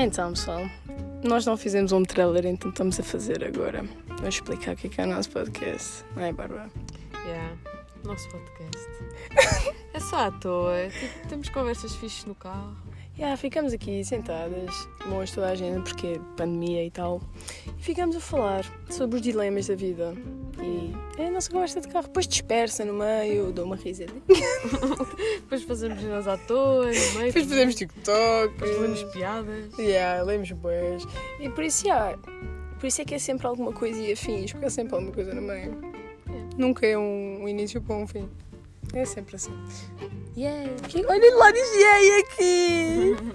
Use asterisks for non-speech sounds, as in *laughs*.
Então, pessoal, nós não fizemos um trailer, então estamos a fazer agora. Vamos explicar o que é, que é o nosso podcast. Não é, Bárbara? Yeah. Nosso podcast. *laughs* é só à toa. Tipo, temos conversas fixes no carro. Yeah, ficamos aqui sentadas, longe toda a gente, porque é pandemia e tal, e ficamos a falar sobre os dilemas da vida. E é a nossa conversa de carro. Depois dispersa no meio, dou uma risadinha. *laughs* Depois fazemos nós à toa, no meio. Depois fazemos TikTok. Depois fazemos piadas. Yeah, lemos boas. E por isso, yeah, por isso é que é sempre alguma coisa e afins, porque é sempre alguma coisa no meio. Nunca é um, um início para um fim. É sempre assim. Yeah. Olha lá, diz yeah aqui! *laughs*